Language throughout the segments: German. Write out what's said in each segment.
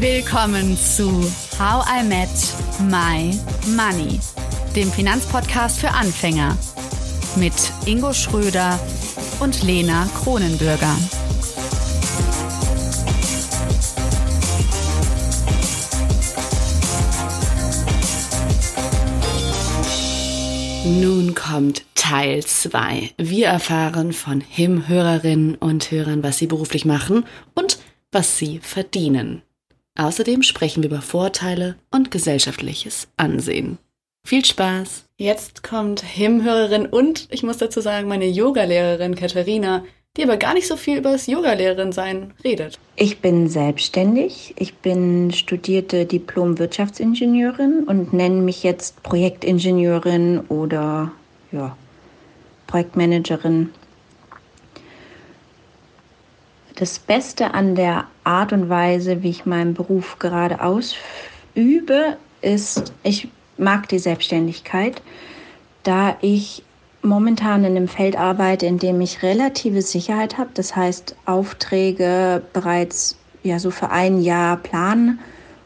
Willkommen zu How I Met My Money, dem Finanzpodcast für Anfänger mit Ingo Schröder und Lena Kronenbürger. Nun kommt Teil 2. Wir erfahren von Him-Hörerinnen und Hörern, was sie beruflich machen und was sie verdienen. Außerdem sprechen wir über Vorteile und gesellschaftliches Ansehen. Viel Spaß! Jetzt kommt Him-Hörerin und ich muss dazu sagen, meine Yogalehrerin Katharina, die aber gar nicht so viel über das Yogalehrerin sein redet. Ich bin selbstständig. Ich bin studierte Diplom-Wirtschaftsingenieurin und nenne mich jetzt Projektingenieurin oder ja, Projektmanagerin. Das Beste an der Art und Weise, wie ich meinen Beruf gerade ausübe, ist, ich mag die Selbstständigkeit, da ich momentan in einem Feld arbeite, in dem ich relative Sicherheit habe. Das heißt, Aufträge bereits ja so für ein Jahr planen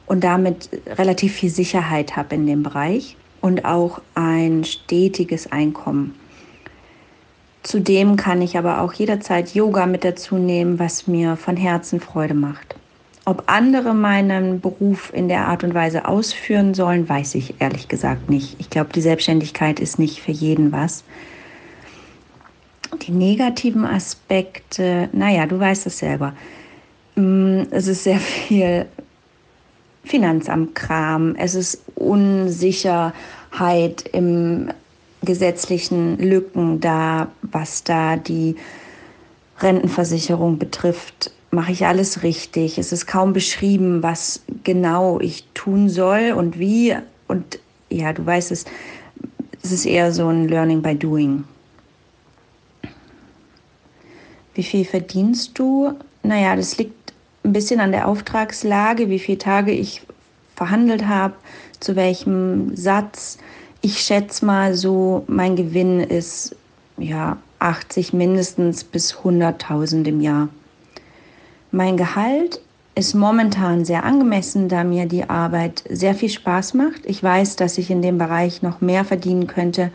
und damit relativ viel Sicherheit habe in dem Bereich und auch ein stetiges Einkommen. Zudem kann ich aber auch jederzeit Yoga mit dazu nehmen, was mir von Herzen Freude macht. Ob andere meinen Beruf in der Art und Weise ausführen sollen, weiß ich ehrlich gesagt nicht. Ich glaube, die Selbstständigkeit ist nicht für jeden was. Die negativen Aspekte, naja, du weißt es selber. Mm, es ist sehr viel Finanzamtkram, es ist Unsicherheit im gesetzlichen Lücken da, was da die Rentenversicherung betrifft mache ich alles richtig. Es ist kaum beschrieben, was genau ich tun soll und wie. Und ja, du weißt es, es ist eher so ein Learning by Doing. Wie viel verdienst du? Naja, das liegt ein bisschen an der Auftragslage, wie viele Tage ich verhandelt habe, zu welchem Satz. Ich schätze mal so, mein Gewinn ist ja 80 mindestens bis 100.000 im Jahr. Mein Gehalt ist momentan sehr angemessen, da mir die Arbeit sehr viel Spaß macht. Ich weiß, dass ich in dem Bereich noch mehr verdienen könnte,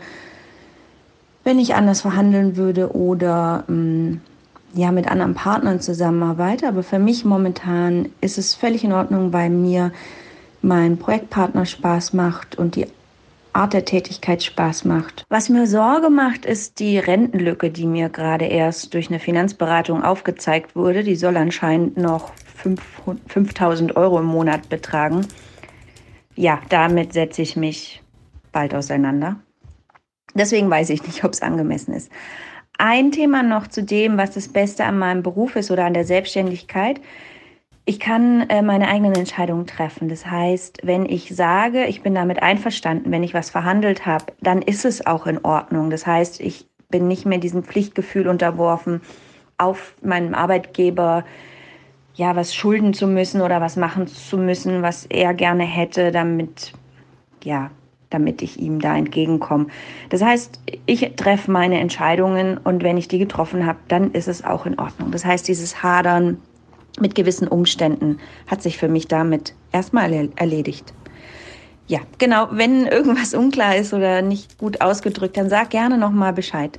wenn ich anders verhandeln würde oder ähm, ja mit anderen Partnern zusammenarbeite. Aber für mich momentan ist es völlig in Ordnung, weil mir mein Projektpartner Spaß macht und die Art der Tätigkeit Spaß macht. Was mir Sorge macht, ist die Rentenlücke, die mir gerade erst durch eine Finanzberatung aufgezeigt wurde. Die soll anscheinend noch 5000 Euro im Monat betragen. Ja, damit setze ich mich bald auseinander. Deswegen weiß ich nicht, ob es angemessen ist. Ein Thema noch zu dem, was das Beste an meinem Beruf ist oder an der Selbstständigkeit. Ich kann äh, meine eigenen Entscheidungen treffen. Das heißt, wenn ich sage, ich bin damit einverstanden, wenn ich was verhandelt habe, dann ist es auch in Ordnung. Das heißt, ich bin nicht mehr diesem Pflichtgefühl unterworfen, auf meinem Arbeitgeber ja was schulden zu müssen oder was machen zu müssen, was er gerne hätte, damit ja, damit ich ihm da entgegenkomme. Das heißt, ich treffe meine Entscheidungen und wenn ich die getroffen habe, dann ist es auch in Ordnung. Das heißt, dieses Hadern mit gewissen Umständen hat sich für mich damit erstmal erledigt. Ja, genau, wenn irgendwas unklar ist oder nicht gut ausgedrückt, dann sag gerne nochmal Bescheid.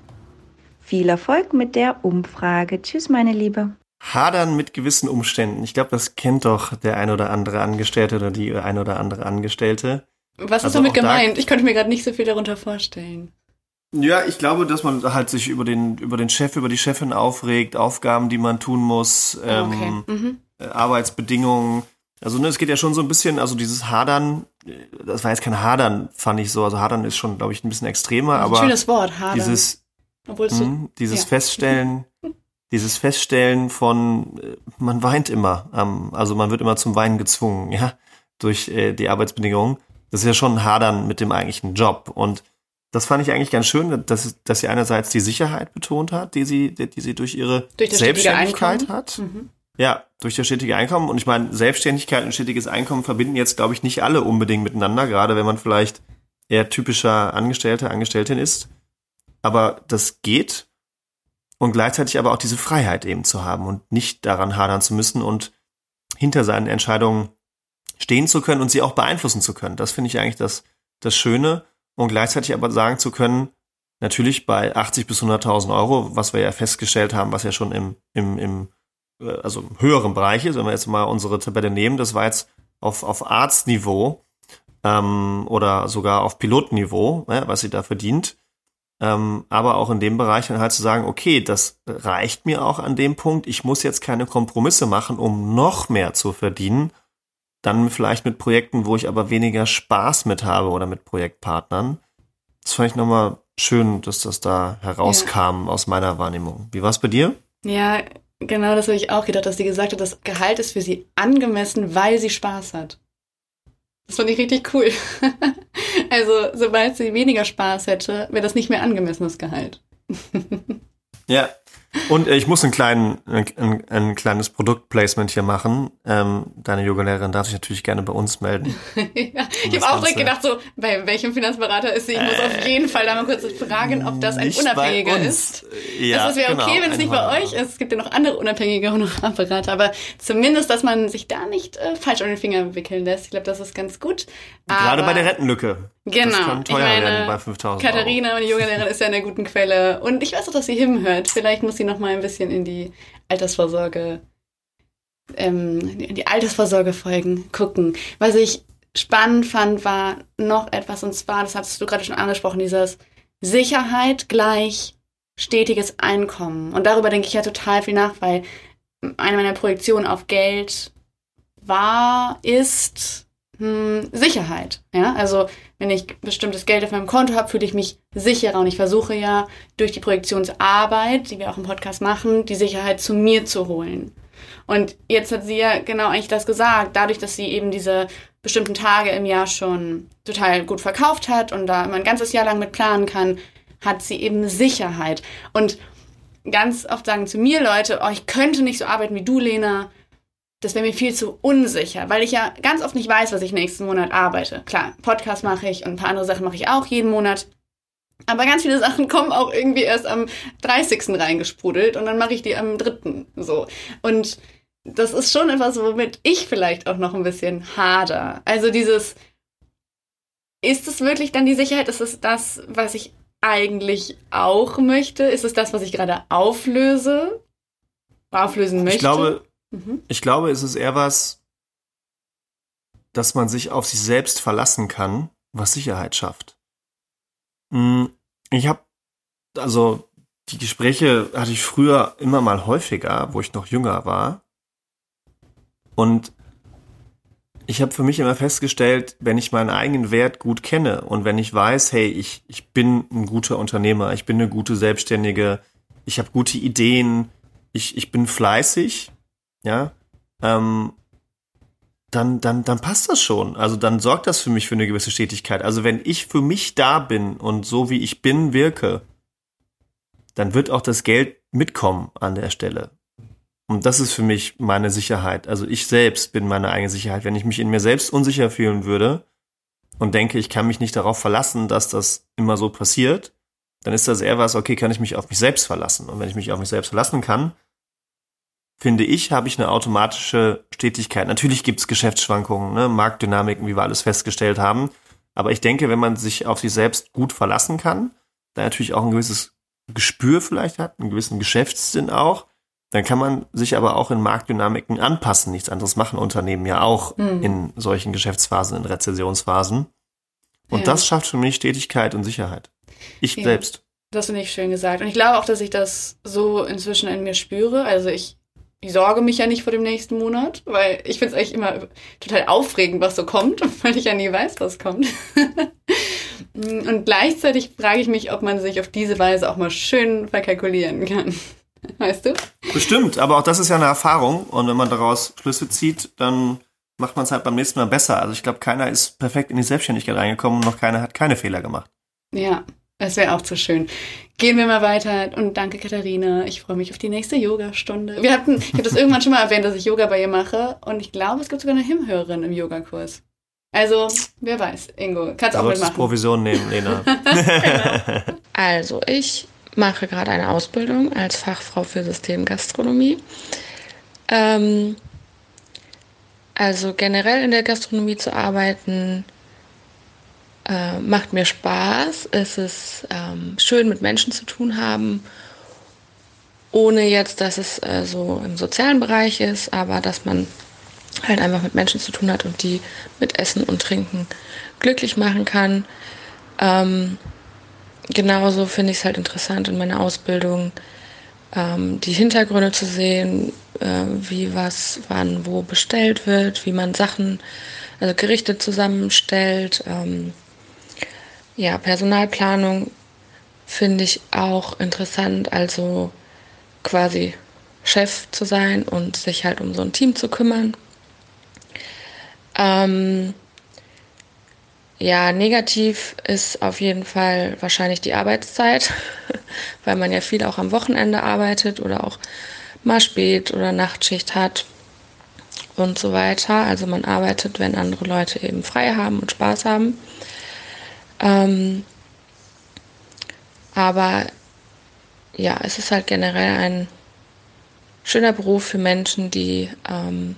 Viel Erfolg mit der Umfrage. Tschüss, meine Liebe. Hadern mit gewissen Umständen. Ich glaube, das kennt doch der ein oder andere Angestellte oder die ein oder andere Angestellte. Was ist also damit gemeint? Ich konnte mir gerade nicht so viel darunter vorstellen. Ja, ich glaube, dass man halt sich über den, über den Chef, über die Chefin aufregt, Aufgaben, die man tun muss, ähm, okay. mhm. Äh, Arbeitsbedingungen. Also ne, es geht ja schon so ein bisschen, also dieses Hadern, äh, das war jetzt kein Hadern, fand ich so. Also Hadern ist schon, glaube ich, ein bisschen extremer, ein aber schönes Wort, Hadern. Dieses, mh, hm, dieses ja. Feststellen, dieses Feststellen von, äh, man weint immer, also man wird immer zum Weinen gezwungen, ja, durch die Arbeitsbedingungen. Das ist ja schon ein Hadern mit dem eigentlichen Job und das fand ich eigentlich ganz schön, dass, dass sie einerseits die Sicherheit betont hat, die sie, die sie durch ihre durch Selbstständigkeit hat. Mhm. Ja, durch das stetige Einkommen. Und ich meine, Selbstständigkeit und stetiges Einkommen verbinden jetzt, glaube ich, nicht alle unbedingt miteinander, gerade wenn man vielleicht eher typischer Angestellter, Angestelltin ist. Aber das geht. Und gleichzeitig aber auch diese Freiheit eben zu haben und nicht daran hadern zu müssen und hinter seinen Entscheidungen stehen zu können und sie auch beeinflussen zu können. Das finde ich eigentlich das, das Schöne. Und gleichzeitig aber sagen zu können, natürlich bei 80 bis 100.000 Euro, was wir ja festgestellt haben, was ja schon im, im, im äh, also im höheren Bereich ist, wenn wir jetzt mal unsere Tabelle nehmen, das war jetzt auf, auf Arztniveau ähm, oder sogar auf Pilotniveau, ja, was sie da verdient. Ähm, aber auch in dem Bereich dann halt zu sagen, okay, das reicht mir auch an dem Punkt, ich muss jetzt keine Kompromisse machen, um noch mehr zu verdienen. Dann vielleicht mit Projekten, wo ich aber weniger Spaß mit habe oder mit Projektpartnern. Das fand ich nochmal schön, dass das da herauskam ja. aus meiner Wahrnehmung. Wie war es bei dir? Ja, genau das habe ich auch gedacht, dass sie gesagt hat, das Gehalt ist für sie angemessen, weil sie Spaß hat. Das fand ich richtig cool. also, sobald sie weniger Spaß hätte, wäre das nicht mehr angemessenes Gehalt. ja, und äh, ich muss ein, kleinen, ein, ein, kleines Produktplacement hier machen. Ähm, deine Yogalehrerin darf sich natürlich gerne bei uns melden. ja, ich habe auch direkt gedacht, so, bei welchem Finanzberater ist sie? Ich äh, muss auf jeden Fall da mal kurz fragen, ob das ein Unabhängiger ist. Ja, das wäre genau, okay, wenn es nicht bei euch ist. Es gibt ja noch andere unabhängige Honorarberater, aber zumindest, dass man sich da nicht äh, falsch an den Finger wickeln lässt. Ich glaube, das ist ganz gut. Gerade bei der Rentenlücke. Genau. Das kann teuer ich meine, werden bei 5000 Katharina, meine Yogalehrerin, ist ja in einer guten Quelle. Und ich weiß auch, dass sie Him hört. Vielleicht muss sie noch mal ein bisschen in die Altersvorsorge, ähm, in die Altersvorsorgefolgen gucken. Was ich spannend fand, war noch etwas, und zwar, das hattest du gerade schon angesprochen, dieses Sicherheit gleich stetiges Einkommen. Und darüber denke ich ja total viel nach, weil eine meiner Projektionen auf Geld war, ist hm, Sicherheit. Ja, also wenn ich bestimmtes Geld auf meinem Konto habe, fühle ich mich sicherer und ich versuche ja durch die Projektionsarbeit, die wir auch im Podcast machen, die Sicherheit zu mir zu holen. Und jetzt hat sie ja genau eigentlich das gesagt, dadurch, dass sie eben diese bestimmten Tage im Jahr schon total gut verkauft hat und da immer ein ganzes Jahr lang mit planen kann, hat sie eben Sicherheit. Und ganz oft sagen zu mir Leute, oh, ich könnte nicht so arbeiten wie du, Lena das wäre mir viel zu unsicher, weil ich ja ganz oft nicht weiß, was ich nächsten Monat arbeite. Klar, Podcast mache ich und ein paar andere Sachen mache ich auch jeden Monat. Aber ganz viele Sachen kommen auch irgendwie erst am 30. reingesprudelt und dann mache ich die am 3. so. Und das ist schon etwas, womit ich vielleicht auch noch ein bisschen hader. Also dieses, ist es wirklich dann die Sicherheit? Ist es das, was ich eigentlich auch möchte? Ist es das, was ich gerade auflöse? Auflösen möchte? Ich glaube, Mhm. Ich glaube, es ist eher was, dass man sich auf sich selbst verlassen kann, was Sicherheit schafft. Hm, ich habe, also die Gespräche hatte ich früher immer mal häufiger, wo ich noch jünger war. Und ich habe für mich immer festgestellt, wenn ich meinen eigenen Wert gut kenne und wenn ich weiß, hey, ich, ich bin ein guter Unternehmer, ich bin eine gute Selbstständige, ich habe gute Ideen, ich, ich bin fleißig, ja, ähm, dann, dann, dann passt das schon. Also dann sorgt das für mich für eine gewisse Stetigkeit. Also wenn ich für mich da bin und so wie ich bin wirke, dann wird auch das Geld mitkommen an der Stelle. Und das ist für mich meine Sicherheit. Also ich selbst bin meine eigene Sicherheit. Wenn ich mich in mir selbst unsicher fühlen würde und denke, ich kann mich nicht darauf verlassen, dass das immer so passiert, dann ist das eher was, okay, kann ich mich auf mich selbst verlassen. Und wenn ich mich auf mich selbst verlassen kann, finde ich, habe ich eine automatische Stetigkeit. Natürlich gibt es Geschäftsschwankungen, ne, Marktdynamiken, wie wir alles festgestellt haben. Aber ich denke, wenn man sich auf sich selbst gut verlassen kann, da natürlich auch ein gewisses Gespür vielleicht hat, einen gewissen Geschäftssinn auch, dann kann man sich aber auch in Marktdynamiken anpassen. Nichts anderes machen Unternehmen ja auch hm. in solchen Geschäftsphasen, in Rezessionsphasen. Und ja. das schafft für mich Stetigkeit und Sicherheit. Ich ja. selbst. Das finde ich schön gesagt. Und ich glaube auch, dass ich das so inzwischen in mir spüre. Also ich ich sorge mich ja nicht vor dem nächsten Monat, weil ich finde es eigentlich immer total aufregend, was so kommt, weil ich ja nie weiß, was kommt. Und gleichzeitig frage ich mich, ob man sich auf diese Weise auch mal schön verkalkulieren kann. Weißt du? Bestimmt, aber auch das ist ja eine Erfahrung und wenn man daraus Schlüsse zieht, dann macht man es halt beim nächsten Mal besser. Also ich glaube, keiner ist perfekt in die Selbstständigkeit reingekommen und noch keiner hat keine Fehler gemacht. Ja, das wäre auch zu schön. Gehen wir mal weiter und danke Katharina. Ich freue mich auf die nächste Yoga-Stunde. Wir hatten, ich habe das irgendwann schon mal erwähnt, dass ich Yoga bei ihr mache und ich glaube, es gibt sogar eine Himhörerin im Yogakurs. Also, wer weiß, Ingo, kannst du auch mitmachen. Provision nehmen, Lena. genau. Also, ich mache gerade eine Ausbildung als Fachfrau für Systemgastronomie. Ähm, Also generell in der Gastronomie zu arbeiten äh, macht mir Spaß. Es ist ähm, schön, mit Menschen zu tun haben, ohne jetzt, dass es äh, so im sozialen Bereich ist, aber dass man halt einfach mit Menschen zu tun hat und die mit Essen und Trinken glücklich machen kann. Ähm, genauso finde ich es halt interessant in meiner Ausbildung, ähm, die Hintergründe zu sehen, äh, wie was wann wo bestellt wird, wie man Sachen, also Gerichte zusammenstellt. Ähm, ja, Personalplanung finde ich auch interessant, also quasi Chef zu sein und sich halt um so ein Team zu kümmern. Ähm, ja, negativ ist auf jeden Fall wahrscheinlich die Arbeitszeit, weil man ja viel auch am Wochenende arbeitet oder auch mal spät oder Nachtschicht hat und so weiter. Also man arbeitet, wenn andere Leute eben frei haben und Spaß haben. Ähm, aber ja, es ist halt generell ein schöner Beruf für Menschen, die ähm,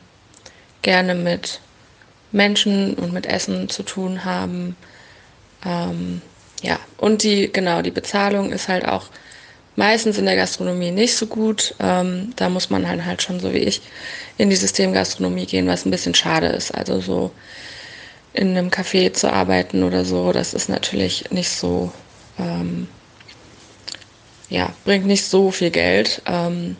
gerne mit Menschen und mit Essen zu tun haben. Ähm, ja, und die, genau, die Bezahlung ist halt auch meistens in der Gastronomie nicht so gut. Ähm, da muss man halt, halt schon, so wie ich, in die Systemgastronomie gehen, was ein bisschen schade ist. Also so in einem Café zu arbeiten oder so, das ist natürlich nicht so, ähm, ja, bringt nicht so viel Geld. Ähm,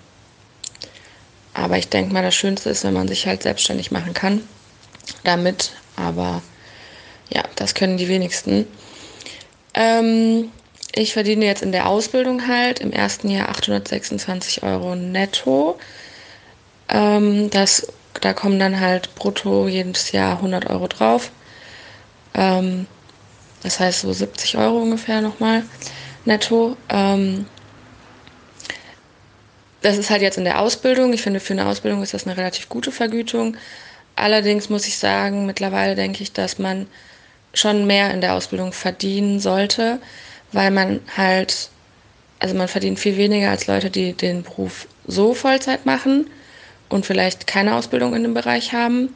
aber ich denke mal, das Schönste ist, wenn man sich halt selbstständig machen kann damit. Aber ja, das können die wenigsten. Ähm, ich verdiene jetzt in der Ausbildung halt im ersten Jahr 826 Euro netto. Ähm, das, da kommen dann halt brutto jedes Jahr 100 Euro drauf. Ähm, das heißt so 70 Euro ungefähr nochmal netto. Ähm, das ist halt jetzt in der Ausbildung. Ich finde, für eine Ausbildung ist das eine relativ gute Vergütung. Allerdings muss ich sagen, mittlerweile denke ich, dass man schon mehr in der Ausbildung verdienen sollte, weil man halt, also man verdient viel weniger als Leute, die den Beruf so Vollzeit machen und vielleicht keine Ausbildung in dem Bereich haben.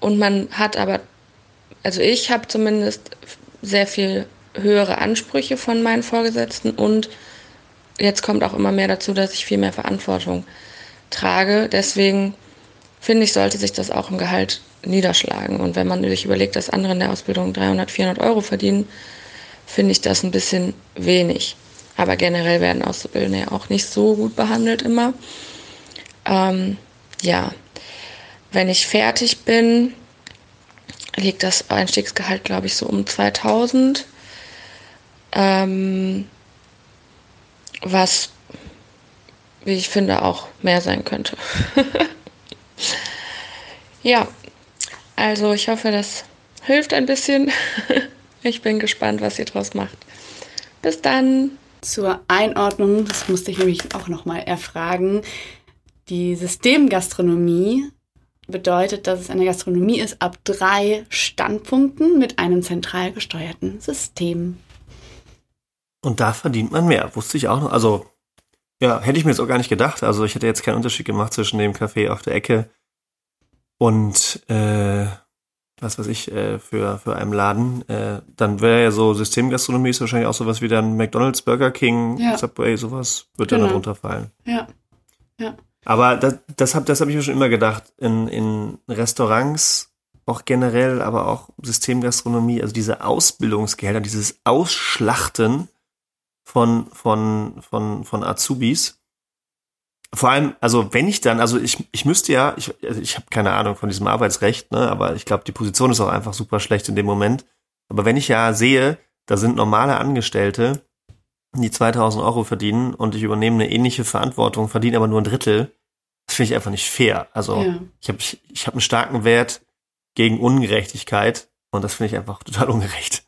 Und man hat aber, also ich habe zumindest sehr viel höhere Ansprüche von meinen Vorgesetzten und jetzt kommt auch immer mehr dazu, dass ich viel mehr Verantwortung trage. Deswegen finde ich, sollte sich das auch im Gehalt niederschlagen. Und wenn man sich überlegt, dass andere in der Ausbildung 300, 400 Euro verdienen, finde ich das ein bisschen wenig. Aber generell werden Auszubildende ja auch nicht so gut behandelt immer. Ähm, ja, wenn ich fertig bin, liegt das Einstiegsgehalt, glaube ich, so um 2000. Ähm, was, wie ich finde, auch mehr sein könnte. Ja, also ich hoffe, das hilft ein bisschen. Ich bin gespannt, was ihr draus macht. Bis dann. Zur Einordnung, das musste ich nämlich auch nochmal erfragen. Die Systemgastronomie bedeutet, dass es eine Gastronomie ist ab drei Standpunkten mit einem zentral gesteuerten System. Und da verdient man mehr, wusste ich auch noch. Also, ja, hätte ich mir jetzt auch gar nicht gedacht. Also, ich hätte jetzt keinen Unterschied gemacht zwischen dem Café auf der Ecke und äh, was weiß ich, äh, für, für einen Laden, äh, dann wäre ja so Systemgastronomie ist wahrscheinlich auch sowas wie dann McDonalds, Burger King, ja. Subway, sowas wird genau. dann darunter fallen. Ja. Ja. Aber das, das habe das hab ich mir schon immer gedacht. In, in Restaurants, auch generell, aber auch Systemgastronomie, also diese Ausbildungsgelder, dieses Ausschlachten von, von, von, von Azubis, vor allem, also wenn ich dann, also ich, ich müsste ja, ich, also ich habe keine Ahnung von diesem Arbeitsrecht, ne, aber ich glaube, die Position ist auch einfach super schlecht in dem Moment. Aber wenn ich ja sehe, da sind normale Angestellte, die 2000 Euro verdienen und ich übernehme eine ähnliche Verantwortung, verdiene aber nur ein Drittel, das finde ich einfach nicht fair. Also ja. ich habe ich, ich hab einen starken Wert gegen Ungerechtigkeit und das finde ich einfach total ungerecht.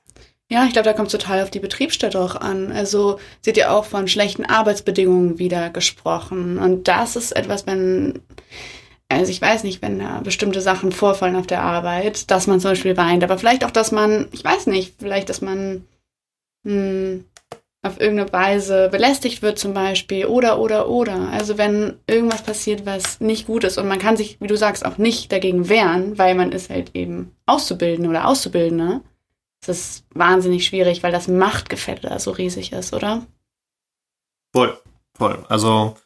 Ja, ich glaube, da kommt total auf die Betriebsstätte auch an. Also sie hat ja auch von schlechten Arbeitsbedingungen wieder gesprochen. Und das ist etwas, wenn, also ich weiß nicht, wenn da bestimmte Sachen vorfallen auf der Arbeit, dass man zum Beispiel weint, aber vielleicht auch, dass man, ich weiß nicht, vielleicht, dass man, hm, auf irgendeine Weise belästigt wird zum Beispiel oder oder oder. Also wenn irgendwas passiert, was nicht gut ist und man kann sich, wie du sagst, auch nicht dagegen wehren, weil man ist halt eben Auszubildende oder Auszubildende. Das ist wahnsinnig schwierig, weil das Machtgefälle da so riesig ist, oder? Voll, voll. Also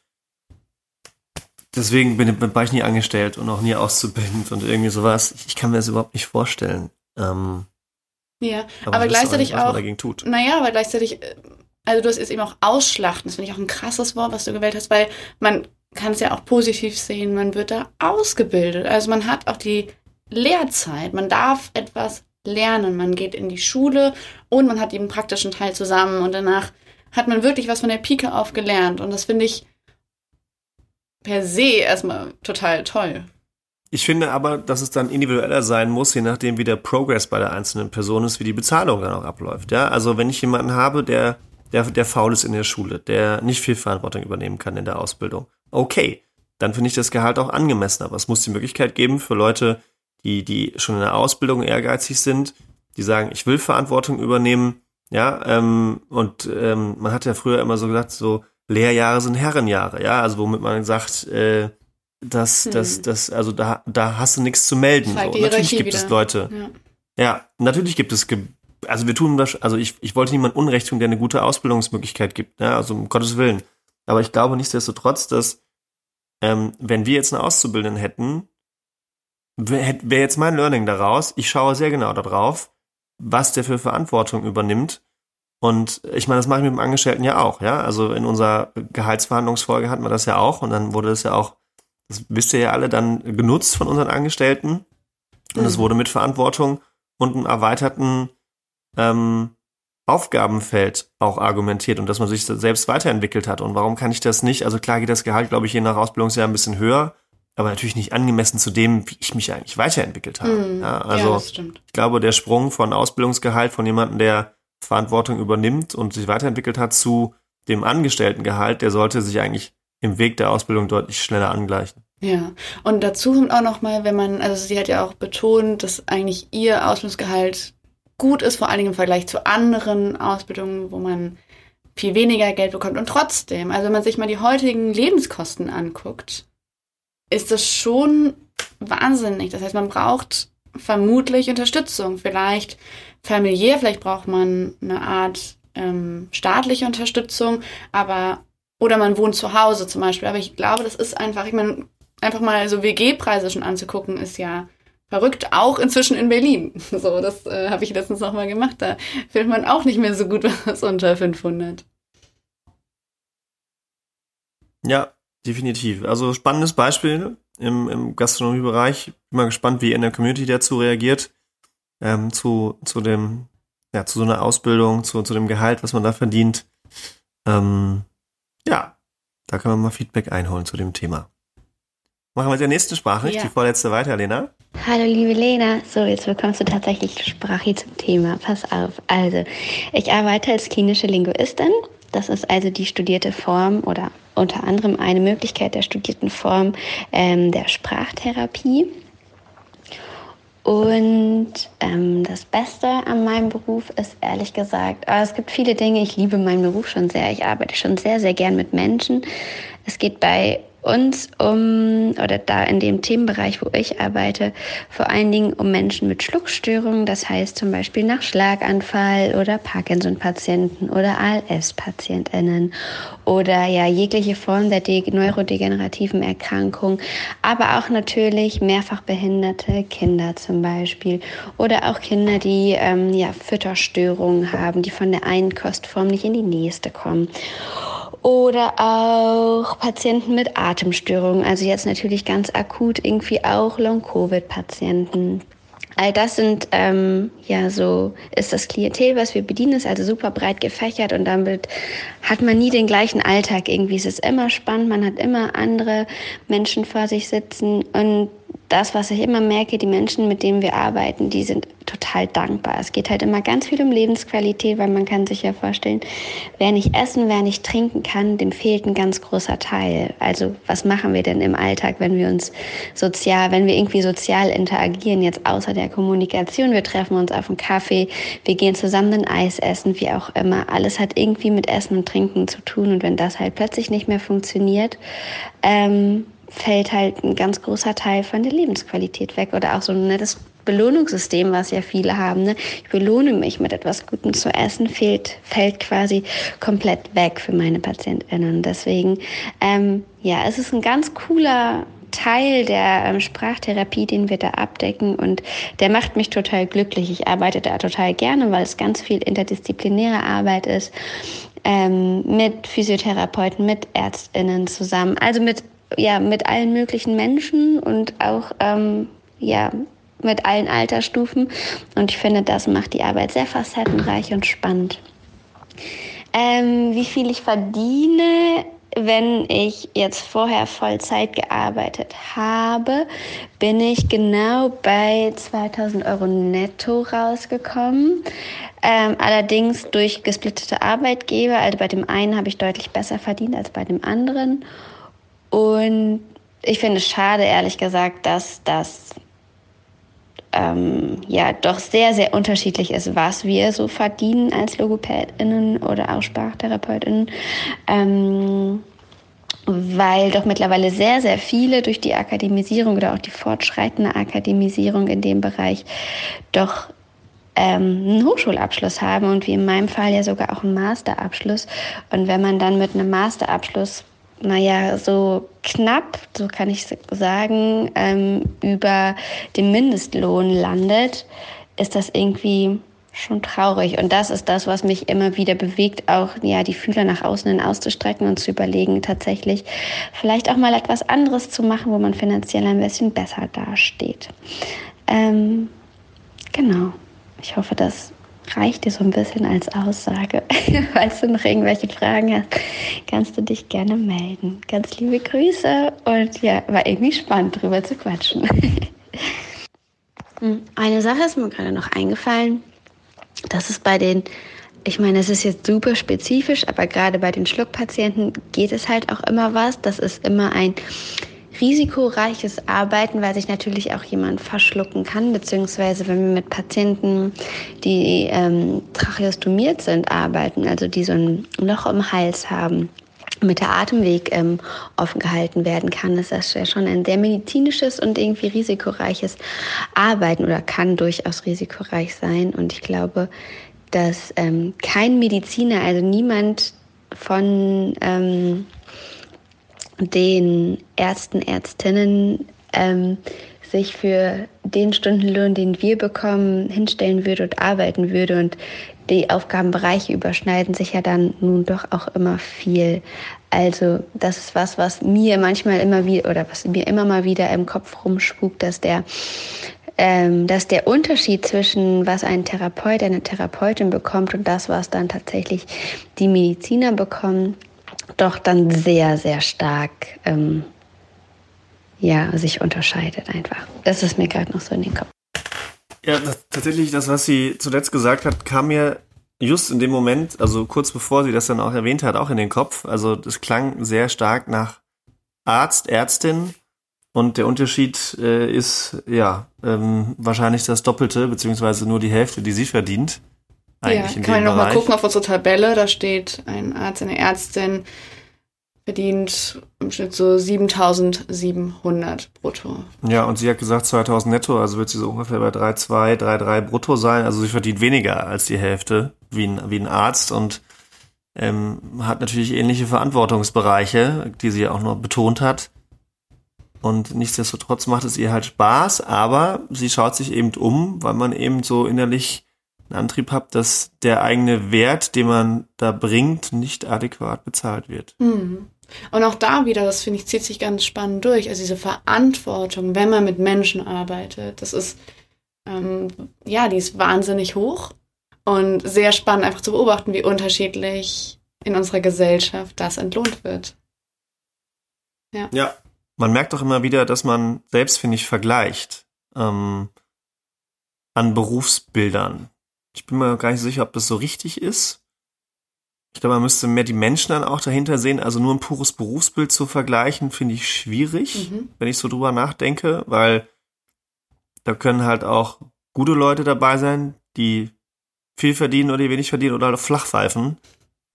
deswegen bin, bin, war ich nie angestellt und auch nie auszubildend und irgendwie sowas. Ich, ich kann mir das überhaupt nicht vorstellen. Ähm, ja, aber, aber gleichzeitig auch. tut. Naja, aber gleichzeitig, äh, also du hast jetzt eben auch ausschlachten. Das finde ich auch ein krasses Wort, was du gewählt hast, weil man kann es ja auch positiv sehen. Man wird da ausgebildet. Also man hat auch die Lehrzeit. Man darf etwas lernen. Man geht in die Schule und man hat eben praktischen Teil zusammen und danach hat man wirklich was von der Pike auf gelernt. Und das finde ich per se erstmal total toll. Ich finde aber, dass es dann individueller sein muss, je nachdem, wie der Progress bei der einzelnen Person ist, wie die Bezahlung dann auch abläuft. Ja, also wenn ich jemanden habe, der, der, der faul ist in der Schule, der nicht viel Verantwortung übernehmen kann in der Ausbildung, okay, dann finde ich das Gehalt auch angemessen. Aber es muss die Möglichkeit geben für Leute, die, die schon in der Ausbildung ehrgeizig sind, die sagen, ich will Verantwortung übernehmen, ja, ähm, und ähm, man hat ja früher immer so gesagt, so Lehrjahre sind Herrenjahre, ja, also womit man sagt, äh, dass, hm. dass, dass, also da, da hast du nichts zu melden. So. Natürlich gibt wieder. es Leute. Ja. ja, natürlich gibt es, also wir tun das, also ich, ich wollte niemand Unrecht tun, der eine gute Ausbildungsmöglichkeit gibt, ja, also um Gottes Willen. Aber ich glaube nichtsdestotrotz, dass ähm, wenn wir jetzt eine Auszubildenden hätten, wäre wär jetzt mein Learning daraus, ich schaue sehr genau darauf, was der für Verantwortung übernimmt. Und ich meine, das mache ich mit dem Angestellten ja auch, ja. Also in unserer Gehaltsverhandlungsfolge hatten wir das ja auch und dann wurde das ja auch das wisst ihr ja alle, dann genutzt von unseren Angestellten. Und es mhm. wurde mit Verantwortung und einem erweiterten ähm, Aufgabenfeld auch argumentiert und dass man sich selbst weiterentwickelt hat. Und warum kann ich das nicht? Also klar geht das Gehalt, glaube ich, je nach Ausbildungsjahr ein bisschen höher, aber natürlich nicht angemessen zu dem, wie ich mich eigentlich weiterentwickelt habe. Mm, ja, also ja, ich glaube, der Sprung von Ausbildungsgehalt von jemandem, der Verantwortung übernimmt und sich weiterentwickelt hat, zu dem Angestelltengehalt, der sollte sich eigentlich im Weg der Ausbildung deutlich schneller angleichen. Ja, und dazu kommt auch nochmal, wenn man, also sie hat ja auch betont, dass eigentlich ihr Ausbildungsgehalt gut ist, vor allen Dingen im Vergleich zu anderen Ausbildungen, wo man viel weniger Geld bekommt. Und trotzdem, also wenn man sich mal die heutigen Lebenskosten anguckt, ist das schon wahnsinnig. Das heißt, man braucht vermutlich Unterstützung. Vielleicht familiär, vielleicht braucht man eine Art ähm, staatliche Unterstützung, aber oder man wohnt zu Hause zum Beispiel. Aber ich glaube, das ist einfach, ich meine, einfach mal so WG-Preise schon anzugucken, ist ja verrückt, auch inzwischen in Berlin. So, das äh, habe ich letztens nochmal gemacht. Da findet man auch nicht mehr so gut was unter 500. Ja, definitiv. Also spannendes Beispiel im, im Gastronomiebereich. Bin mal gespannt, wie in der Community dazu reagiert. Ähm, zu, zu dem, ja, zu so einer Ausbildung, zu, zu dem Gehalt, was man da verdient. Ähm, ja, da kann man mal Feedback einholen zu dem Thema. Machen wir mit der nächsten Sprachricht, ja. die vorletzte weiter, Lena. Hallo liebe Lena, so jetzt bekommst du tatsächlich Sprache zum Thema. Pass auf. Also, ich arbeite als klinische Linguistin. Das ist also die studierte Form oder unter anderem eine Möglichkeit der studierten Form ähm, der Sprachtherapie. Und ähm, das Beste an meinem Beruf ist ehrlich gesagt, oh, es gibt viele Dinge, ich liebe meinen Beruf schon sehr. Ich arbeite schon sehr, sehr gern mit Menschen. Es geht bei uns um, oder da in dem Themenbereich, wo ich arbeite, vor allen Dingen um Menschen mit Schluckstörungen, das heißt zum Beispiel nach Schlaganfall oder Parkinson-Patienten oder ALS-PatientInnen oder ja jegliche Form der neurodegenerativen Erkrankung, aber auch natürlich mehrfach behinderte Kinder zum Beispiel oder auch Kinder, die ähm, ja Fütterstörungen haben, die von der einen Kostform nicht in die nächste kommen oder auch Patienten mit Atemstörungen, also jetzt natürlich ganz akut irgendwie auch Long-Covid-Patienten. All das sind ähm, ja so ist das Klientel, was wir bedienen, ist also super breit gefächert und damit hat man nie den gleichen Alltag. Irgendwie ist es immer spannend, man hat immer andere Menschen vor sich sitzen und das, was ich immer merke, die Menschen, mit denen wir arbeiten, die sind total dankbar. Es geht halt immer ganz viel um Lebensqualität, weil man kann sich ja vorstellen, wer nicht essen, wer nicht trinken kann, dem fehlt ein ganz großer Teil. Also was machen wir denn im Alltag, wenn wir uns sozial, wenn wir irgendwie sozial interagieren, jetzt außer der Kommunikation, wir treffen uns auf einen Kaffee, wir gehen zusammen ein Eis essen, wie auch immer. Alles hat irgendwie mit Essen und Trinken zu tun und wenn das halt plötzlich nicht mehr funktioniert, ähm, fällt halt ein ganz großer Teil von der Lebensqualität weg. Oder auch so ein nettes Belohnungssystem, was ja viele haben. Ne? Ich belohne mich mit etwas Gutem zu essen, fehlt, fällt quasi komplett weg für meine PatientInnen. Deswegen, ähm, ja, es ist ein ganz cooler Teil der ähm, Sprachtherapie, den wir da abdecken und der macht mich total glücklich. Ich arbeite da total gerne, weil es ganz viel interdisziplinäre Arbeit ist ähm, mit Physiotherapeuten, mit ÄrztInnen zusammen, also mit ja, mit allen möglichen Menschen und auch ähm, ja, mit allen Altersstufen. Und ich finde, das macht die Arbeit sehr facettenreich und spannend. Ähm, wie viel ich verdiene, wenn ich jetzt vorher Vollzeit gearbeitet habe, bin ich genau bei 2000 Euro netto rausgekommen. Ähm, allerdings durch gesplittete Arbeitgeber. Also bei dem einen habe ich deutlich besser verdient als bei dem anderen. Und ich finde es schade, ehrlich gesagt, dass das ähm, ja doch sehr, sehr unterschiedlich ist, was wir so verdienen als LogopädInnen oder auch SprachtherapeutInnen. Ähm, weil doch mittlerweile sehr, sehr viele durch die Akademisierung oder auch die fortschreitende Akademisierung in dem Bereich doch ähm, einen Hochschulabschluss haben und wie in meinem Fall ja sogar auch einen Masterabschluss. Und wenn man dann mit einem Masterabschluss naja, so knapp, so kann ich sagen, ähm, über dem Mindestlohn landet, ist das irgendwie schon traurig. Und das ist das, was mich immer wieder bewegt, auch ja die Fühler nach außen hin auszustrecken und zu überlegen, tatsächlich vielleicht auch mal etwas anderes zu machen, wo man finanziell ein bisschen besser dasteht. Ähm, genau. Ich hoffe, das reicht dir so ein bisschen als Aussage. Falls du noch irgendwelche Fragen hast, kannst du dich gerne melden. Ganz liebe Grüße und ja, war irgendwie spannend drüber zu quatschen. Hm, eine Sache ist mir gerade noch eingefallen. Das ist bei den, ich meine, es ist jetzt super spezifisch, aber gerade bei den Schluckpatienten geht es halt auch immer was. Das ist immer ein risikoreiches Arbeiten, weil sich natürlich auch jemand verschlucken kann, beziehungsweise wenn wir mit Patienten, die ähm, tracheostomiert sind, arbeiten, also die so ein Loch im Hals haben, mit der Atemweg ähm, offen gehalten werden kann, ist das ja schon ein sehr medizinisches und irgendwie risikoreiches Arbeiten oder kann durchaus risikoreich sein. Und ich glaube, dass ähm, kein Mediziner, also niemand von ähm, den Ärzten, Ärztinnen ähm, sich für den Stundenlohn, den wir bekommen, hinstellen würde und arbeiten würde. Und die Aufgabenbereiche überschneiden sich ja dann nun doch auch immer viel. Also das ist was, was mir manchmal immer wieder oder was mir immer mal wieder im Kopf rumspukt, dass der ähm, dass der Unterschied zwischen was ein Therapeut, eine Therapeutin bekommt und das, was dann tatsächlich die Mediziner bekommen, doch dann sehr, sehr stark ähm, ja, sich unterscheidet einfach. Das ist mir gerade noch so in den Kopf. Ja, das, tatsächlich, das, was sie zuletzt gesagt hat, kam mir just in dem Moment, also kurz bevor sie das dann auch erwähnt hat, auch in den Kopf. Also das klang sehr stark nach Arzt, Ärztin. Und der Unterschied äh, ist ja ähm, wahrscheinlich das Doppelte, beziehungsweise nur die Hälfte, die sie verdient eigentlich ja, kann man nochmal gucken auf unsere Tabelle. Da steht ein Arzt, eine Ärztin verdient im Schnitt so 7700 brutto. Ja, und sie hat gesagt 2000 netto, also wird sie so ungefähr bei 3,2, 3,3 brutto sein. Also sie verdient weniger als die Hälfte wie ein, wie ein Arzt und ähm, hat natürlich ähnliche Verantwortungsbereiche, die sie auch noch betont hat. Und nichtsdestotrotz macht es ihr halt Spaß, aber sie schaut sich eben um, weil man eben so innerlich einen Antrieb habt, dass der eigene Wert, den man da bringt, nicht adäquat bezahlt wird. Mhm. Und auch da wieder, das finde ich, zieht sich ganz spannend durch. Also diese Verantwortung, wenn man mit Menschen arbeitet, das ist, ähm, ja, die ist wahnsinnig hoch und sehr spannend einfach zu beobachten, wie unterschiedlich in unserer Gesellschaft das entlohnt wird. Ja. Ja, man merkt doch immer wieder, dass man selbst, finde ich, vergleicht ähm, an Berufsbildern. Ich bin mir gar nicht sicher, ob das so richtig ist. Ich glaube, man müsste mehr die Menschen dann auch dahinter sehen. Also nur ein pures Berufsbild zu vergleichen, finde ich schwierig, mhm. wenn ich so drüber nachdenke, weil da können halt auch gute Leute dabei sein, die viel verdienen oder die wenig verdienen oder halt flachpfeifen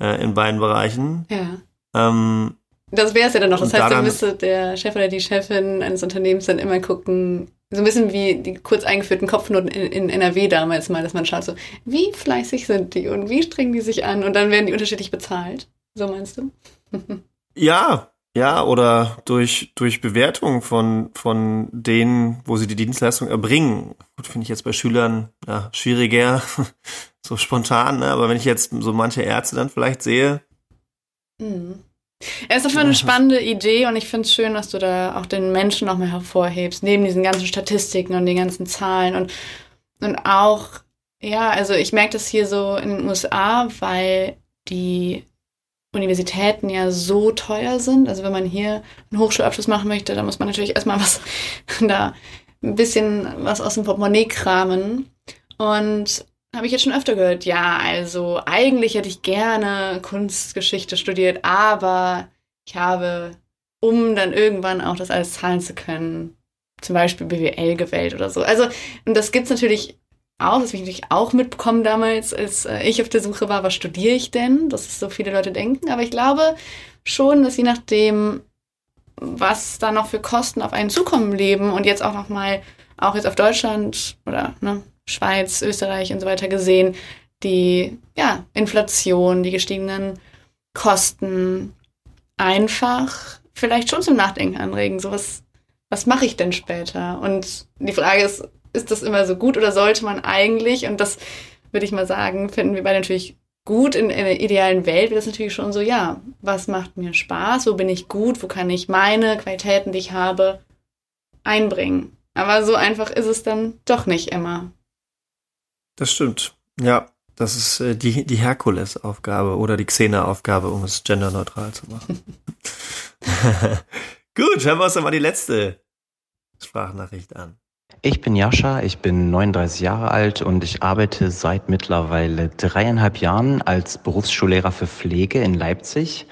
äh, in beiden Bereichen. Ja. Ähm, das wäre es ja dann noch. Das heißt, da müsste der Chef oder die Chefin eines Unternehmens dann immer gucken, so ein bisschen wie die kurz eingeführten Kopfnoten in, in, NRW damals mal, dass man schaut so, wie fleißig sind die und wie strengen die sich an und dann werden die unterschiedlich bezahlt. So meinst du? ja, ja, oder durch, durch Bewertung von, von denen, wo sie die Dienstleistung erbringen. Gut, finde ich jetzt bei Schülern ja, schwieriger, so spontan, ne? aber wenn ich jetzt so manche Ärzte dann vielleicht sehe, mhm. Es ist auf eine spannende Idee und ich finde es schön, dass du da auch den Menschen nochmal hervorhebst, neben diesen ganzen Statistiken und den ganzen Zahlen und, und auch, ja, also ich merke das hier so in den USA, weil die Universitäten ja so teuer sind. Also wenn man hier einen Hochschulabschluss machen möchte, dann muss man natürlich erstmal was da ein bisschen was aus dem Portemonnaie kramen. Und habe ich jetzt schon öfter gehört, ja, also eigentlich hätte ich gerne Kunstgeschichte studiert, aber ich habe, um dann irgendwann auch das alles zahlen zu können, zum Beispiel BWL gewählt oder so. Also, und das gibt's natürlich auch, das habe ich natürlich auch mitbekommen damals, als äh, ich auf der Suche war, was studiere ich denn? Das ist so viele Leute denken. Aber ich glaube schon, dass je nachdem, was da noch für Kosten auf einen zukommen leben und jetzt auch noch mal, auch jetzt auf Deutschland oder ne, Schweiz, Österreich und so weiter gesehen, die ja, Inflation, die gestiegenen Kosten einfach vielleicht schon zum Nachdenken anregen. So was, was mache ich denn später? Und die Frage ist, ist das immer so gut oder sollte man eigentlich, und das würde ich mal sagen, finden wir beide natürlich gut in, in der idealen Welt, wäre das natürlich schon so, ja, was macht mir Spaß, wo bin ich gut, wo kann ich meine Qualitäten, die ich habe, einbringen. Aber so einfach ist es dann doch nicht immer. Das stimmt. Ja, das ist äh, die, die Herkules-Aufgabe oder die Xena-Aufgabe, um es genderneutral zu machen. Gut, hören wir uns dann mal die letzte Sprachnachricht an. Ich bin Jascha, ich bin 39 Jahre alt und ich arbeite seit mittlerweile dreieinhalb Jahren als Berufsschullehrer für Pflege in Leipzig.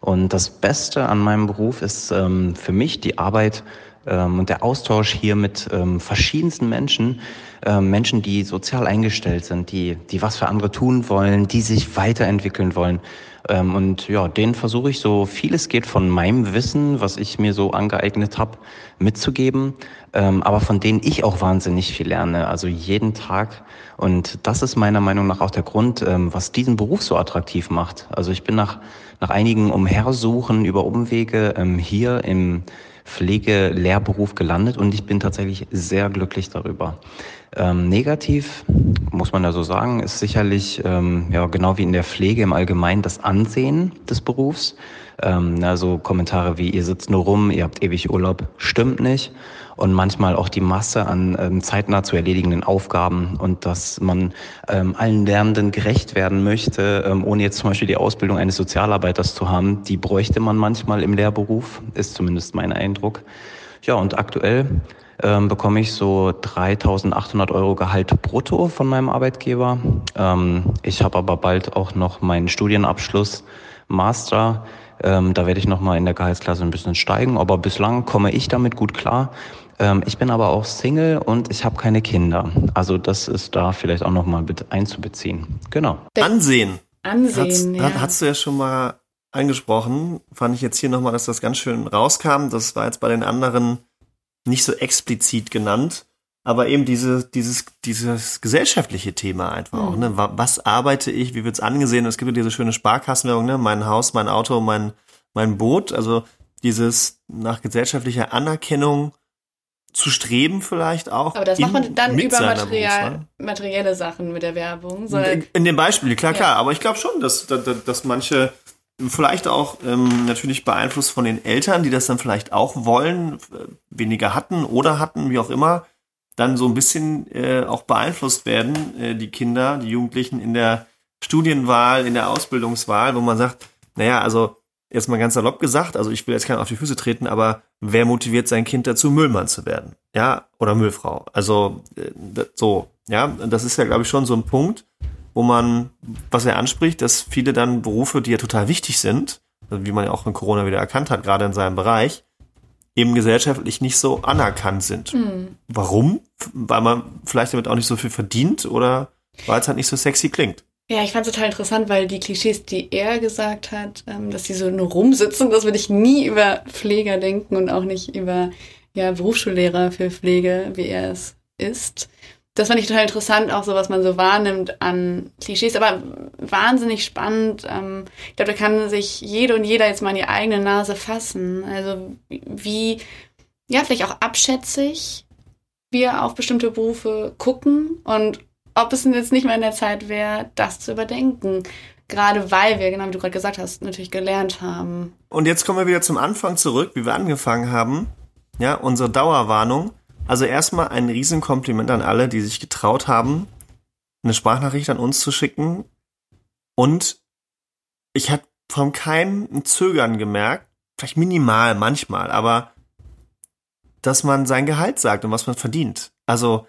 Und das Beste an meinem Beruf ist ähm, für mich die Arbeit ähm, und der Austausch hier mit ähm, verschiedensten Menschen, ähm, Menschen, die sozial eingestellt sind, die, die was für andere tun wollen, die sich weiterentwickeln wollen. Ähm, und ja, denen versuche ich so viel es geht von meinem Wissen, was ich mir so angeeignet habe, mitzugeben, ähm, aber von denen ich auch wahnsinnig viel lerne, also jeden Tag. Und das ist meiner Meinung nach auch der Grund, ähm, was diesen Beruf so attraktiv macht. Also ich bin nach, nach einigen Umhersuchen über Umwege ähm, hier im Pflegelehrberuf gelandet und ich bin tatsächlich sehr glücklich darüber. Ähm, negativ, muss man ja so sagen, ist sicherlich, ähm, ja, genau wie in der Pflege im Allgemeinen, das Ansehen des Berufs. Ähm, also Kommentare wie, ihr sitzt nur rum, ihr habt ewig Urlaub, stimmt nicht. Und manchmal auch die Masse an ähm, zeitnah zu erledigenden Aufgaben und dass man ähm, allen Lernenden gerecht werden möchte, ähm, ohne jetzt zum Beispiel die Ausbildung eines Sozialarbeiters zu haben, die bräuchte man manchmal im Lehrberuf, ist zumindest mein Eindruck. Ja, und aktuell ähm, bekomme ich so 3.800 Euro Gehalt brutto von meinem Arbeitgeber. Ähm, ich habe aber bald auch noch meinen Studienabschluss Master ähm, da werde ich nochmal in der Gehaltsklasse ein bisschen steigen, aber bislang komme ich damit gut klar. Ähm, ich bin aber auch Single und ich habe keine Kinder. Also das ist da vielleicht auch nochmal mit einzubeziehen. Genau. Ansehen. Ansehen, Hat's, ja. Hast du ja schon mal angesprochen. Fand ich jetzt hier nochmal, dass das ganz schön rauskam. Das war jetzt bei den anderen nicht so explizit genannt aber eben diese, dieses, dieses gesellschaftliche Thema einfach auch, ne? Mhm. Was arbeite ich, wie wird's angesehen? Es gibt ja diese schöne Sparkassenwerbung, ne? Mein Haus, mein Auto, mein, mein Boot. Also dieses nach gesellschaftlicher Anerkennung zu streben vielleicht auch. Aber das macht man dann über Material, materielle Sachen mit der Werbung. In, in dem Beispiel, klar, klar. Aber ich glaube schon, dass, dass, dass manche vielleicht auch ähm, natürlich beeinflusst von den Eltern, die das dann vielleicht auch wollen, äh, weniger hatten oder hatten, wie auch immer, dann so ein bisschen äh, auch beeinflusst werden, äh, die Kinder, die Jugendlichen in der Studienwahl, in der Ausbildungswahl, wo man sagt, naja, also jetzt mal ganz salopp gesagt, also ich will jetzt keinen auf die Füße treten, aber wer motiviert sein Kind dazu, Müllmann zu werden? Ja, oder Müllfrau. Also äh, so, ja, das ist ja, glaube ich, schon so ein Punkt, wo man, was er anspricht, dass viele dann Berufe, die ja total wichtig sind, wie man ja auch in Corona wieder erkannt hat, gerade in seinem Bereich, eben gesellschaftlich nicht so anerkannt sind. Mhm. Warum? Weil man vielleicht damit auch nicht so viel verdient oder weil es halt nicht so sexy klingt. Ja, ich fand es total interessant, weil die Klischees, die er gesagt hat, ähm, dass sie so nur rumsitzen, das würde ich nie über Pfleger denken und auch nicht über ja, Berufsschullehrer für Pflege, wie er es ist. Das fand ich total interessant, auch so, was man so wahrnimmt an Klischees, aber wahnsinnig spannend. Ähm, ich glaube, da kann sich jede und jeder jetzt mal in die eigene Nase fassen. Also wie, ja, vielleicht auch abschätzig wir auf bestimmte Berufe gucken und ob es jetzt nicht mehr in der Zeit wäre, das zu überdenken. Gerade weil wir, genau wie du gerade gesagt hast, natürlich gelernt haben. Und jetzt kommen wir wieder zum Anfang zurück, wie wir angefangen haben. Ja, unsere Dauerwarnung. Also erstmal ein Riesenkompliment an alle, die sich getraut haben, eine Sprachnachricht an uns zu schicken. Und ich habe von keinem ein Zögern gemerkt, vielleicht minimal manchmal, aber dass man sein Gehalt sagt und was man verdient. Also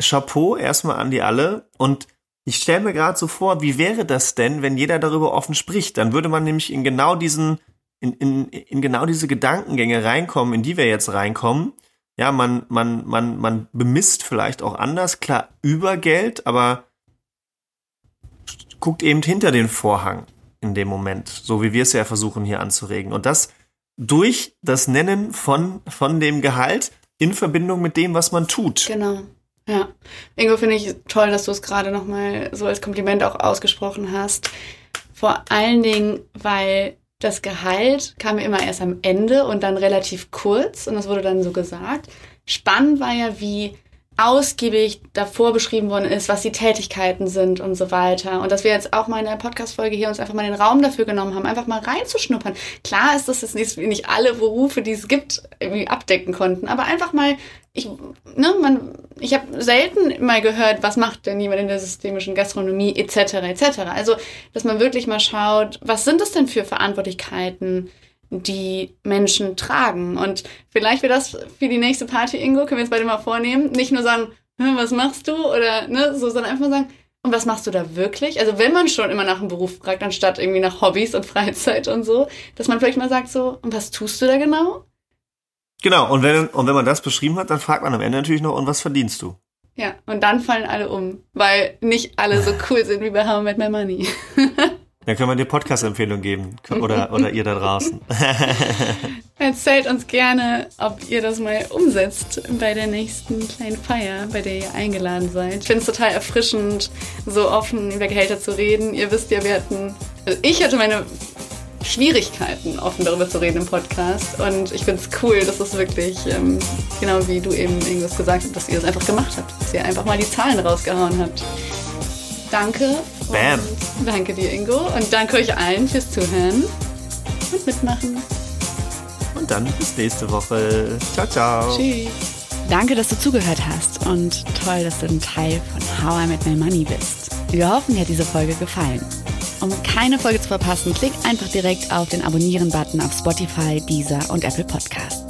Chapeau erstmal an die alle und ich stelle mir gerade so vor, wie wäre das denn, wenn jeder darüber offen spricht? Dann würde man nämlich in genau diesen, in, in, in genau diese Gedankengänge reinkommen, in die wir jetzt reinkommen. Ja, man, man, man, man bemisst vielleicht auch anders, klar, über Geld, aber guckt eben hinter den Vorhang in dem Moment, so wie wir es ja versuchen hier anzuregen. Und das durch das Nennen von, von dem Gehalt in Verbindung mit dem, was man tut. Genau. Ja, Ingo finde ich toll, dass du es gerade nochmal so als Kompliment auch ausgesprochen hast. Vor allen Dingen, weil das Gehalt kam ja immer erst am Ende und dann relativ kurz und das wurde dann so gesagt. Spannend war ja, wie ausgiebig davor beschrieben worden ist, was die Tätigkeiten sind und so weiter. Und dass wir jetzt auch mal in der Podcast-Folge hier uns einfach mal den Raum dafür genommen haben, einfach mal reinzuschnuppern. Klar ist das jetzt nicht, nicht alle Berufe, die es gibt, irgendwie abdecken konnten, aber einfach mal, ich, ne, man, ich habe selten mal gehört, was macht denn jemand in der systemischen Gastronomie etc. etc. Also, dass man wirklich mal schaut, was sind das denn für Verantwortlichkeiten? Die Menschen tragen. Und vielleicht wäre das für die nächste Party, Ingo, können wir jetzt beide mal vornehmen. Nicht nur sagen, was machst du? Oder ne, so, sondern einfach mal sagen, und was machst du da wirklich? Also wenn man schon immer nach einem Beruf fragt, anstatt irgendwie nach Hobbys und Freizeit und so, dass man vielleicht mal sagt so, und was tust du da genau? Genau, und wenn, und wenn man das beschrieben hat, dann fragt man am Ende natürlich noch, und was verdienst du? Ja, und dann fallen alle um, weil nicht alle so cool sind wie bei How I Met My Money. Dann können wir dir Podcast-Empfehlung geben. Oder, oder ihr da draußen. Erzählt uns gerne, ob ihr das mal umsetzt bei der nächsten kleinen Feier, bei der ihr eingeladen seid. Ich finde es total erfrischend, so offen über Gehälter zu reden. Ihr wisst ja, wir hatten, also ich hatte meine Schwierigkeiten, offen darüber zu reden im Podcast. Und ich finde es cool, dass es wirklich, ähm, genau wie du eben irgendwas gesagt hast, dass ihr es einfach gemacht habt. Dass ihr einfach mal die Zahlen rausgehauen habt. Danke. Bam. Danke dir, Ingo. Und danke euch allen fürs Zuhören und Mitmachen. Und dann bis nächste Woche. Ciao, ciao. Tschüss. Danke, dass du zugehört hast und toll, dass du ein Teil von How I Met My Money bist. Wir hoffen, dir hat diese Folge gefallen. Um keine Folge zu verpassen, klick einfach direkt auf den Abonnieren-Button auf Spotify, Deezer und Apple Podcasts.